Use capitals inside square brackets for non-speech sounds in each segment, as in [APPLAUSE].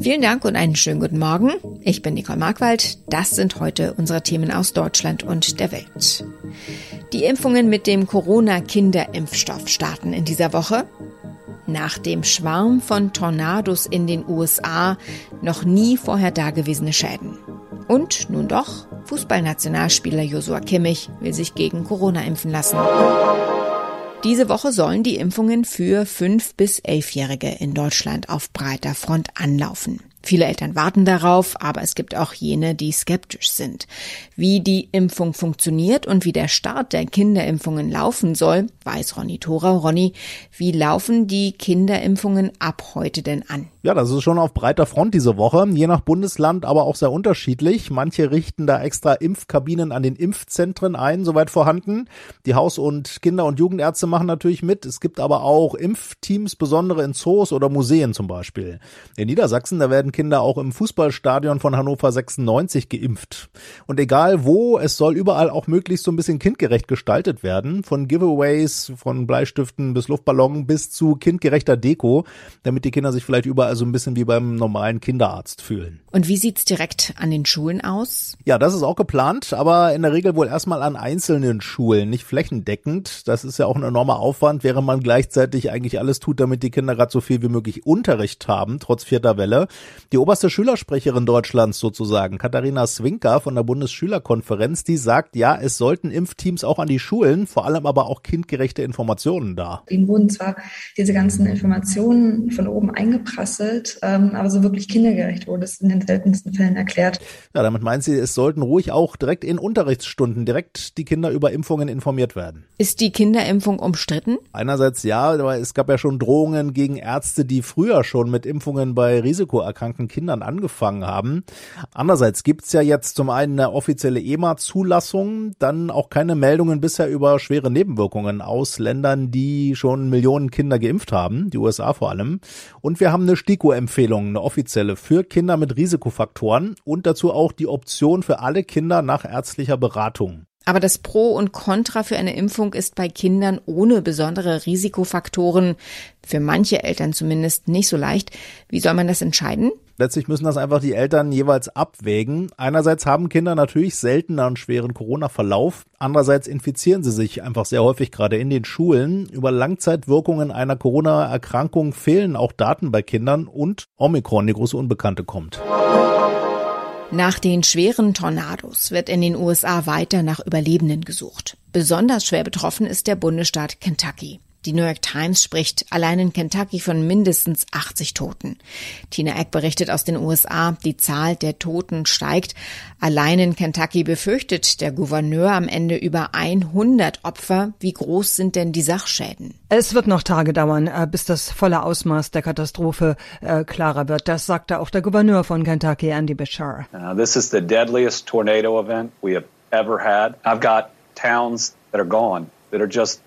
Vielen Dank und einen schönen guten Morgen. Ich bin Nicole Markwald. Das sind heute unsere Themen aus Deutschland und der Welt. Die Impfungen mit dem Corona-Kinderimpfstoff starten in dieser Woche. Nach dem Schwarm von Tornados in den USA noch nie vorher dagewesene Schäden. Und nun doch, Fußballnationalspieler Josua Kimmich will sich gegen Corona impfen lassen. Diese Woche sollen die Impfungen für 5- bis 11-Jährige in Deutschland auf breiter Front anlaufen. Viele Eltern warten darauf, aber es gibt auch jene, die skeptisch sind. Wie die Impfung funktioniert und wie der Start der Kinderimpfungen laufen soll, weiß Ronny Thora. Ronny, wie laufen die Kinderimpfungen ab heute denn an? Ja, das ist schon auf breiter Front diese Woche, je nach Bundesland aber auch sehr unterschiedlich. Manche richten da extra Impfkabinen an den Impfzentren ein, soweit vorhanden. Die Haus- und Kinder- und Jugendärzte machen natürlich mit. Es gibt aber auch Impfteams, besondere in Zoos oder Museen zum Beispiel. In Niedersachsen, da werden Kinder auch im Fußballstadion von Hannover 96 geimpft. Und egal wo, es soll überall auch möglichst so ein bisschen kindgerecht gestaltet werden. Von Giveaways, von Bleistiften bis Luftballon bis zu kindgerechter Deko, damit die Kinder sich vielleicht überall so ein bisschen wie beim normalen Kinderarzt fühlen. Und wie sieht's direkt an den Schulen aus? Ja, das ist auch geplant, aber in der Regel wohl erstmal an einzelnen Schulen, nicht flächendeckend. Das ist ja auch ein enormer Aufwand, während man gleichzeitig eigentlich alles tut, damit die Kinder gerade so viel wie möglich Unterricht haben, trotz vierter Welle. Die oberste Schülersprecherin Deutschlands sozusagen, Katharina Swinker von der Bundesschülerkonferenz, die sagt, ja, es sollten Impfteams auch an die Schulen, vor allem aber auch kindgerechte Informationen da. Ihnen wurden zwar diese ganzen Informationen von oben eingeprasselt, ähm, aber so wirklich kindergerecht wurde es in den seltensten Fällen erklärt. Ja, damit meint sie, es sollten ruhig auch direkt in Unterrichtsstunden direkt die Kinder über Impfungen informiert werden. Ist die Kinderimpfung umstritten? Einerseits ja, aber es gab ja schon Drohungen gegen Ärzte, die früher schon mit Impfungen bei risikoerkrankten Kindern angefangen haben. Andererseits gibt's ja jetzt zum einen eine offizielle EMA-Zulassung, dann auch keine Meldungen bisher über schwere Nebenwirkungen aus Ländern, die schon Millionen Kinder geimpft haben, die USA vor allem. Und wir haben eine STIKO-Empfehlung, eine offizielle für Kinder mit Risikofaktoren und dazu auch die Option für alle Kinder nach ärztlicher Beratung. Aber das Pro und Contra für eine Impfung ist bei Kindern ohne besondere Risikofaktoren, für manche Eltern zumindest, nicht so leicht. Wie soll man das entscheiden? Letztlich müssen das einfach die Eltern jeweils abwägen. Einerseits haben Kinder natürlich seltener einen schweren Corona-Verlauf. Andererseits infizieren sie sich einfach sehr häufig gerade in den Schulen. Über Langzeitwirkungen einer Corona-Erkrankung fehlen auch Daten bei Kindern und Omikron, die große Unbekannte, kommt. Nach den schweren Tornados wird in den USA weiter nach Überlebenden gesucht. Besonders schwer betroffen ist der Bundesstaat Kentucky. Die New York Times spricht allein in Kentucky von mindestens 80 Toten. Tina Eck berichtet aus den USA, die Zahl der Toten steigt. Allein in Kentucky befürchtet der Gouverneur am Ende über 100 Opfer. Wie groß sind denn die Sachschäden? Es wird noch Tage dauern, äh, bis das volle Ausmaß der Katastrophe äh, klarer wird. Das sagte auch der Gouverneur von Kentucky, Andy Bashar. Uh, this is the deadliest tornado event we have ever had. I've got towns that are gone, that are just.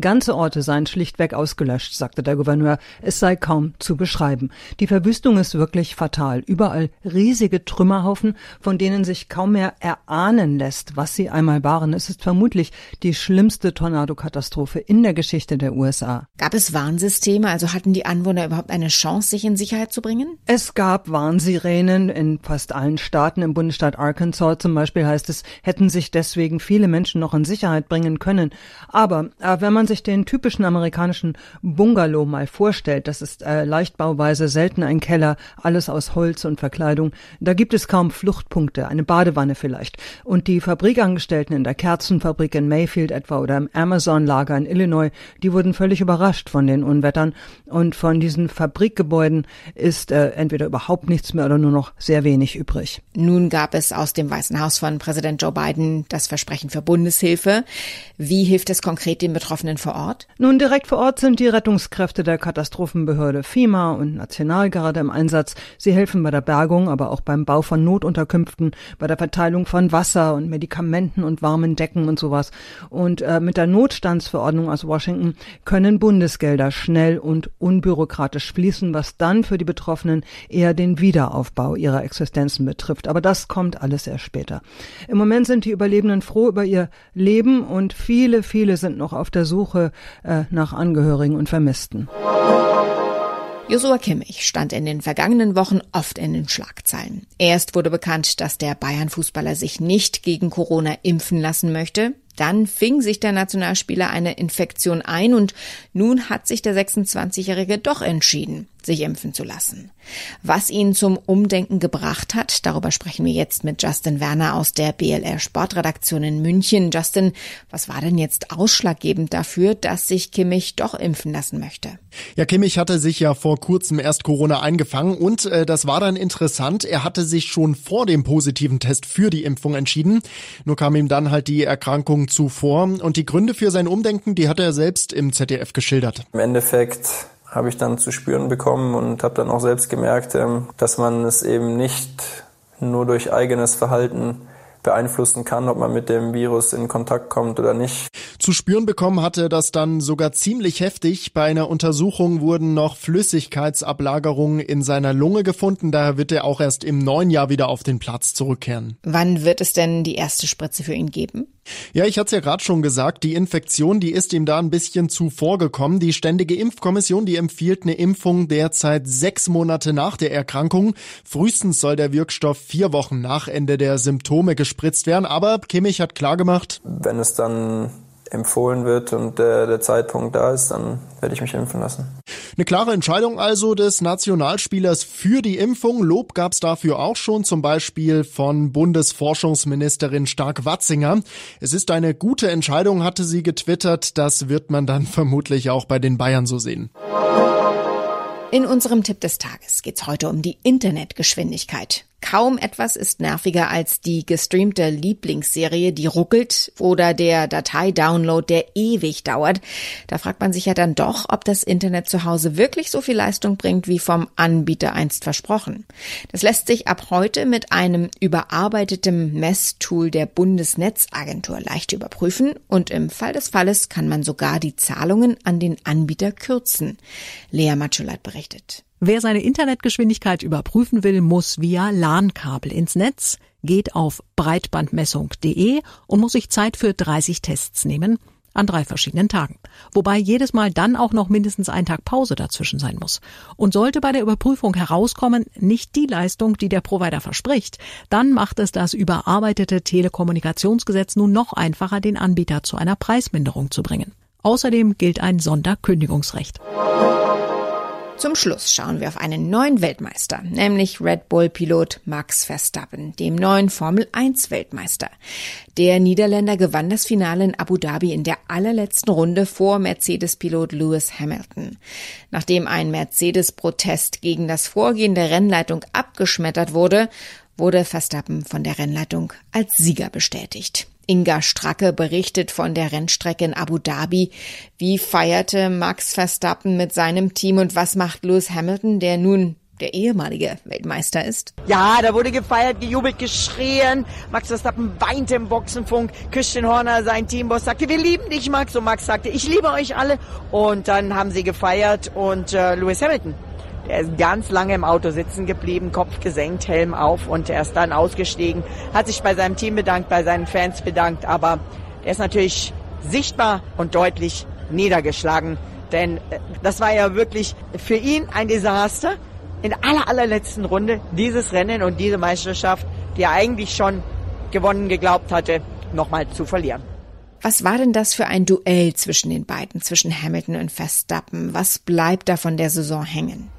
Ganze Orte seien schlichtweg ausgelöscht, sagte der Gouverneur. Es sei kaum zu beschreiben. Die Verwüstung ist wirklich fatal. Überall riesige Trümmerhaufen, von denen sich kaum mehr erahnen lässt, was sie einmal waren. Es ist vermutlich die schlimmste Tornadokatastrophe in der Geschichte der USA. Gab es Warnsysteme? Also hatten die Anwohner überhaupt eine Chance, sich in Sicherheit zu bringen? Es gab Warnsirenen in fast allen Staaten. Im Bundesstaat Arkansas zum Beispiel heißt es, hätten sich deswegen viele Menschen noch in Sicherheit bringen können. Aber äh, wenn man sich den typischen amerikanischen Bungalow mal vorstellt, das ist äh, Leichtbauweise, selten ein Keller, alles aus Holz und Verkleidung, da gibt es kaum Fluchtpunkte, eine Badewanne vielleicht. Und die Fabrikangestellten in der Kerzenfabrik in Mayfield etwa oder im Amazon-Lager in Illinois, die wurden völlig überrascht von den Unwettern. Und von diesen Fabrikgebäuden ist äh, entweder überhaupt nichts mehr oder nur noch sehr wenig übrig. Nun gab es aus dem Weißen Haus von Präsident Joe Biden das Versprechen für Bundeshilfe. Wie hilft es konkret den Betroffenen vor Ort? Nun, direkt vor Ort sind die Rettungskräfte der Katastrophenbehörde FEMA und Nationalgarde im Einsatz. Sie helfen bei der Bergung, aber auch beim Bau von Notunterkünften, bei der Verteilung von Wasser und Medikamenten und warmen Decken und sowas. Und äh, mit der Notstandsverordnung aus Washington können Bundesgelder schnell und unbürokratisch fließen, was dann für die Betroffenen eher den Wiederaufbau ihrer Existenzen betrifft. Aber das kommt alles erst später. Im Moment sind die Überlebenden froh über ihr Leben und viele, viele sind noch auf der Suche äh, nach Angehörigen und Vermissten. Josua Kimmich stand in den vergangenen Wochen oft in den Schlagzeilen. Erst wurde bekannt, dass der Bayern-Fußballer sich nicht gegen Corona impfen lassen möchte. Dann fing sich der Nationalspieler eine Infektion ein und nun hat sich der 26-Jährige doch entschieden, sich impfen zu lassen. Was ihn zum Umdenken gebracht hat, darüber sprechen wir jetzt mit Justin Werner aus der BLR Sportredaktion in München. Justin, was war denn jetzt ausschlaggebend dafür, dass sich Kimmich doch impfen lassen möchte? Ja, Kimmich hatte sich ja vor kurzem erst Corona eingefangen und äh, das war dann interessant. Er hatte sich schon vor dem positiven Test für die Impfung entschieden. Nur kam ihm dann halt die Erkrankung zuvor und die Gründe für sein Umdenken, die hat er selbst im ZDF geschildert. Im Endeffekt habe ich dann zu spüren bekommen und habe dann auch selbst gemerkt, ähm, dass man es eben nicht nur durch eigenes Verhalten beeinflussen kann, ob man mit dem Virus in Kontakt kommt oder nicht. Zu spüren bekommen hatte das dann sogar ziemlich heftig. Bei einer Untersuchung wurden noch Flüssigkeitsablagerungen in seiner Lunge gefunden. Daher wird er auch erst im neuen Jahr wieder auf den Platz zurückkehren. Wann wird es denn die erste Spritze für ihn geben? Ja, ich hatte es ja gerade schon gesagt, die Infektion, die ist ihm da ein bisschen zuvor gekommen. Die Ständige Impfkommission, die empfiehlt eine Impfung derzeit sechs Monate nach der Erkrankung. Frühestens soll der Wirkstoff vier Wochen nach Ende der Symptome gespritzt werden. Aber Kimmich hat klargemacht, wenn es dann empfohlen wird und der, der Zeitpunkt da ist, dann werde ich mich impfen lassen. Eine klare Entscheidung also des Nationalspielers für die Impfung. Lob gab es dafür auch schon, zum Beispiel von Bundesforschungsministerin Stark-Watzinger. Es ist eine gute Entscheidung, hatte sie getwittert. Das wird man dann [LAUGHS] vermutlich auch bei den Bayern so sehen. In unserem Tipp des Tages geht's heute um die Internetgeschwindigkeit. Kaum etwas ist nerviger als die gestreamte Lieblingsserie, die ruckelt oder der Dateidownload, der ewig dauert. Da fragt man sich ja dann doch, ob das Internet zu Hause wirklich so viel Leistung bringt, wie vom Anbieter einst versprochen. Das lässt sich ab heute mit einem überarbeiteten Messtool der Bundesnetzagentur leicht überprüfen und im Fall des Falles kann man sogar die Zahlungen an den Anbieter kürzen. Lea Matschulat berichtet. Wer seine Internetgeschwindigkeit überprüfen will, muss via LAN-Kabel ins Netz, geht auf breitbandmessung.de und muss sich Zeit für 30 Tests nehmen an drei verschiedenen Tagen. Wobei jedes Mal dann auch noch mindestens ein Tag Pause dazwischen sein muss. Und sollte bei der Überprüfung herauskommen, nicht die Leistung, die der Provider verspricht, dann macht es das überarbeitete Telekommunikationsgesetz nun noch einfacher, den Anbieter zu einer Preisminderung zu bringen. Außerdem gilt ein Sonderkündigungsrecht. Zum Schluss schauen wir auf einen neuen Weltmeister, nämlich Red Bull-Pilot Max Verstappen, dem neuen Formel 1 Weltmeister. Der Niederländer gewann das Finale in Abu Dhabi in der allerletzten Runde vor Mercedes-Pilot Lewis Hamilton. Nachdem ein Mercedes-Protest gegen das Vorgehen der Rennleitung abgeschmettert wurde, wurde Verstappen von der Rennleitung als Sieger bestätigt. Inga Stracke berichtet von der Rennstrecke in Abu Dhabi. Wie feierte Max Verstappen mit seinem Team und was macht Lewis Hamilton, der nun der ehemalige Weltmeister ist? Ja, da wurde gefeiert, gejubelt, geschrien. Max Verstappen weinte im Boxenfunk. Christian Horner, sein Teamboss, sagte, wir lieben dich, Max. Und Max sagte, ich liebe euch alle. Und dann haben sie gefeiert und äh, Lewis Hamilton er ist ganz lange im Auto sitzen geblieben, Kopf gesenkt, Helm auf und er ist dann ausgestiegen, hat sich bei seinem Team bedankt, bei seinen Fans bedankt, aber er ist natürlich sichtbar und deutlich niedergeschlagen, denn äh, das war ja wirklich für ihn ein Desaster. In aller allerletzten Runde dieses Rennen und diese Meisterschaft, die er eigentlich schon gewonnen geglaubt hatte, nochmal zu verlieren. Was war denn das für ein Duell zwischen den beiden, zwischen Hamilton und Verstappen? Was bleibt da von der Saison hängen?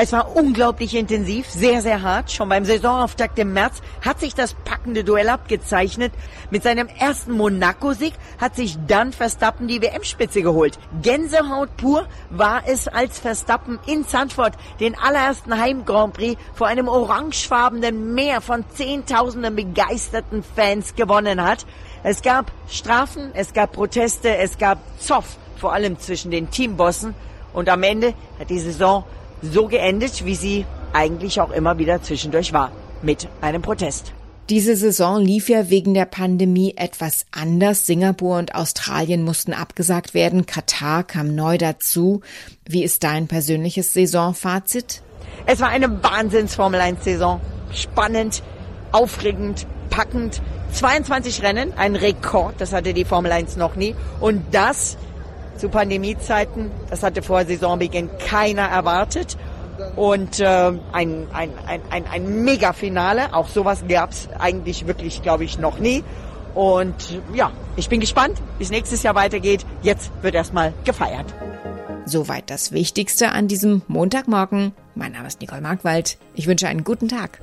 Es war unglaublich intensiv, sehr, sehr hart. Schon beim Saisonauftakt im März hat sich das packende Duell abgezeichnet. Mit seinem ersten Monaco-Sieg hat sich dann Verstappen die WM-Spitze geholt. Gänsehaut pur war es, als Verstappen in Zandvoort den allerersten Heim-Grand Prix vor einem orangefarbenen Meer von Zehntausenden begeisterten Fans gewonnen hat. Es gab Strafen, es gab Proteste, es gab Zoff, vor allem zwischen den Teambossen. Und am Ende hat die Saison so geendet, wie sie eigentlich auch immer wieder zwischendurch war, mit einem Protest. Diese Saison lief ja wegen der Pandemie etwas anders. Singapur und Australien mussten abgesagt werden. Katar kam neu dazu. Wie ist dein persönliches Saisonfazit? Es war eine Wahnsinns-Formel 1-Saison. Spannend, aufregend, packend. 22 Rennen, ein Rekord, das hatte die Formel 1 noch nie. Und das zu Pandemiezeiten. Das hatte vor Saisonbeginn keiner erwartet. Und äh, ein, ein, ein, ein, ein Mega-Finale. Auch sowas gab es eigentlich wirklich, glaube ich, noch nie. Und ja, ich bin gespannt, wie es nächstes Jahr weitergeht. Jetzt wird erstmal gefeiert. Soweit das Wichtigste an diesem Montagmorgen. Mein Name ist Nicole Markwald. Ich wünsche einen guten Tag.